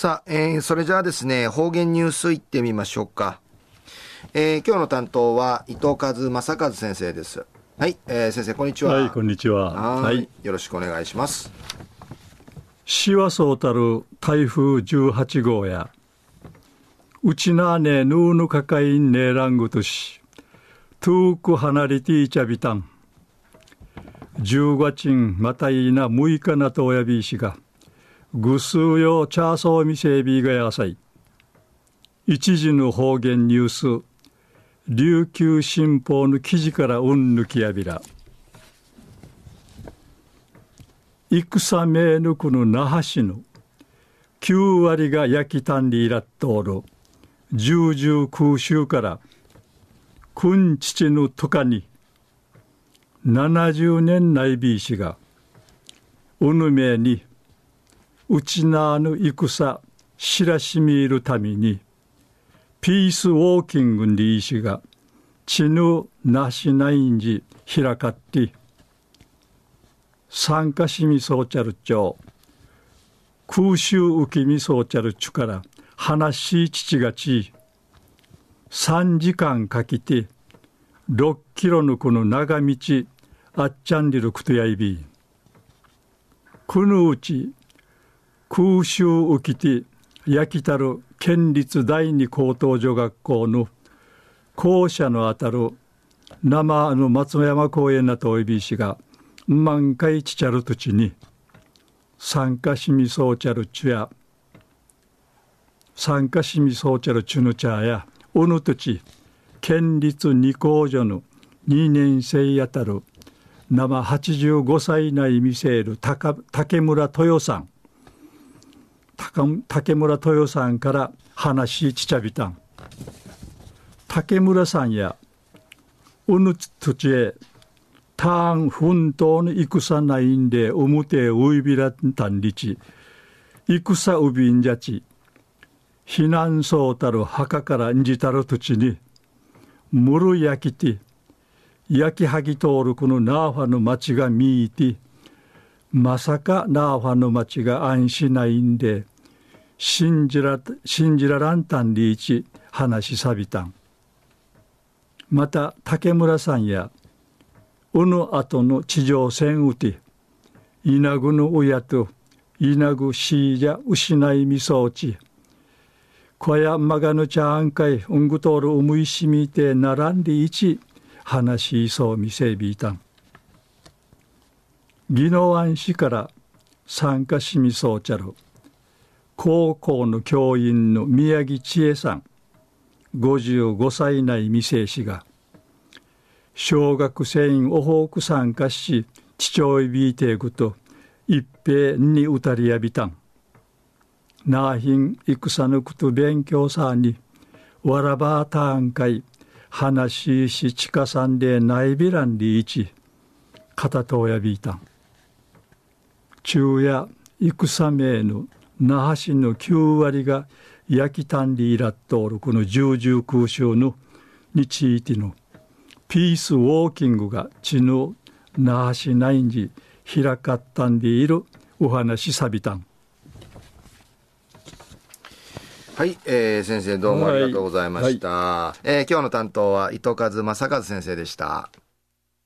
さあ、えー、それじゃあですね、方言ニュースいってみましょうか。えー、今日の担当は伊藤和正和先生です。はい、えー、先生こんにちは。はい、こんにちは。はい、よろしくお願いします。しわそうたる台風18号や、うちなねぬうぬかかいんねらんぐとし、トゥーク離れていちゃびたん。十月んまたいな6日なとおやびいしが、ぐすうよチャーソーみせびがやさい。一時の方言ニュース、琉球新報の記事からうんぬきやびら。戦めぬくの那覇市の9割が焼きたんりいらっとおる重々空襲から君父のとかに70年内ビー氏がうぬめにうちなぬ戦知らしみいるためにピースウォーキングにいしがちぬなしないんじ開かって参加しみそうちゃるちょう空襲浮きみそうちゃるちゅから話し父がち3時間かけて6キロのこの長道あっちゃんりるくとやいびくぬうち空襲浮きて焼きたる県立第二高等女学校の校舎のあたる生の松山公園なとおいびしが満開ちちゃる土地に参加しみそうちゃるちゅや参加しみそうちゃるちゅぬちゃやおぬ土地県立二高所の2年生やたる生85歳内見せる竹村豊さん竹村豊さんから話ちちゃびたん。竹村さんやうぬつ土地へターン奮闘の戦ないんでおむてういびらたんりち。戦うびんじゃち。避難そうたる墓からんじたる土地にむる焼きて焼きはぎ通るこのナーファの町が見いてまさかナーファの町が安しないんで信じら信じららんたんりいち話しさびたん。また竹村さんやうぬあとの地上戦うて稲ぐの親と稲ぐしいじゃ失いみそうち小やまがぬちゃあんかいうんぐとおるうむいしみてならんりいち話しそうみせびいたん。宜野湾市から参加しみそうちゃる高校の教員の宮城千恵さん55歳内未成氏が小学生おほうく参加し父親ビーテーグと一平にうたりやびたん。なあひん戦ぬくと勉強さにわらばたんかい話ししちかさんでないびらんりいち片とやびいたん。昼夜戦めぬ那覇市の9割が焼きたんりいらっとおるこの重々空襲のについてのピースウォーキングが地の那覇市内に開かったんでいるお話さびたん。はい、えー、先生どうもありがとうございました、はいはい、えー、今日の担当は糸数正和先生でした